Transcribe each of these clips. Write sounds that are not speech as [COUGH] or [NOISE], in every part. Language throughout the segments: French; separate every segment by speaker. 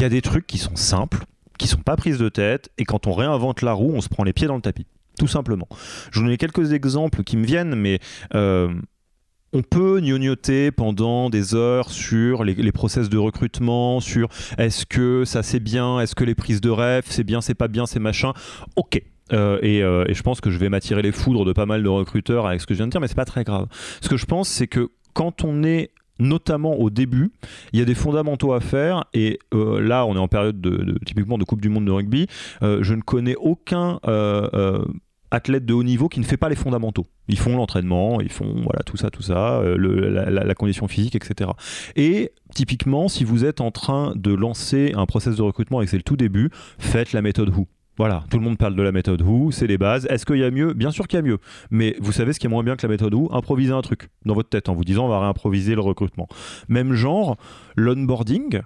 Speaker 1: Il y a des trucs qui sont simples, qui sont pas prises de tête, et quand on réinvente la roue, on se prend les pieds dans le tapis. Tout simplement. Je vous donne quelques exemples qui me viennent, mais euh, on peut gnognoter pendant des heures sur les, process de recrutement, sur est-ce que ça c'est bien, est-ce que les prises de rêve, c'est bien, c'est pas bien, c'est machin. Ok. Euh, et, euh, et, je pense que je vais m'attirer les foudres de pas mal de recruteurs avec ce que je viens de dire, mais c'est pas très grave. Ce que je pense, c'est que quand on est notamment au début, il y a des fondamentaux à faire et euh, là on est en période de, typiquement de Coupe du Monde de rugby, euh, je ne connais aucun euh, athlète de haut niveau qui ne fait pas les fondamentaux. Ils font l'entraînement, ils font voilà tout ça, tout ça, la, condition physique, etc. Et typiquement, si vous êtes en train de lancer un process de recrutement et que c'est le tout début, faites la méthode Who. Voilà, tout le monde parle de la méthode Who, c'est les bases. Est-ce qu'il y a mieux? Bien sûr qu'il y a mieux. Mais vous savez ce qui est moins bien que la méthode Who? Improviser un truc dans votre tête en vous disant on va réimproviser le recrutement. Même genre, l'onboarding,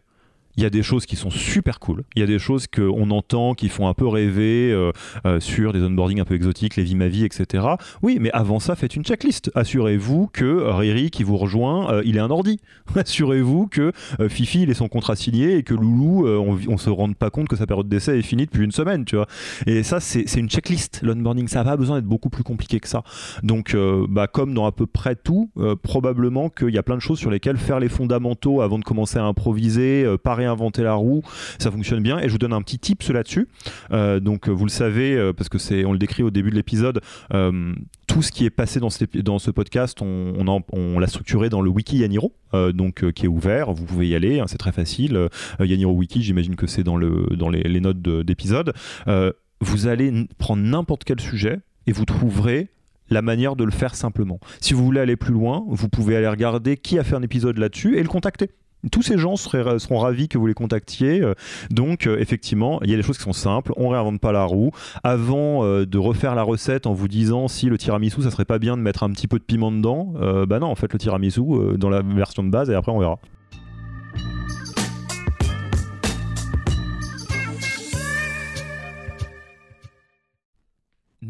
Speaker 1: il y a des choses qui sont super cool. Il y a des choses qu'on entend qui font un peu rêver euh, euh, sur des onboarding un peu exotiques, les vies ma vie, etc. Oui, mais avant ça, faites une checklist. Assurez-vous que Riri qui vous rejoint, euh, il est un ordi. [LAUGHS] Assurez-vous que Fifi, il est son contrat signé et que Loulou, on, on se rende pas compte que sa période d'essai est finie depuis une semaine, tu vois. Et ça, c'est une checklist. L'onboarding, ça n'a pas besoin d'être beaucoup plus compliqué que ça. Donc, bah, comme dans à peu près tout, probablement qu'il y a plein de choses sur lesquelles faire les fondamentaux avant de commencer à improviser, inventer la roue, ça fonctionne bien. Et je vous donne un petit tips là-dessus. Euh, donc vous le savez, euh, parce que c'est, on le décrit au début de l'épisode, euh, tout ce qui est passé dans ce, podcast, on, l'a structuré dans le wiki Yaniro, donc qui est ouvert. Vous pouvez y aller, hein, c'est très facile. Yaniro Wiki, j'imagine que c'est dans, le, dans les, les notes d'épisode. vous allez prendre n'importe quel sujet et vous trouverez la manière de le faire simplement. Si vous voulez aller plus loin, vous pouvez aller regarder qui a fait un épisode là-dessus et le contacter tous ces gens seront ravis que vous les contactiez. Euh, donc, euh, effectivement, il y a des choses qui sont simples. On réinvente pas la roue. Avant euh, de refaire la recette en vous disant si le tiramisu, ça serait pas bien de mettre un petit peu de piment dedans, bah non, en fait, le tiramisu dans la version de base et après on verra.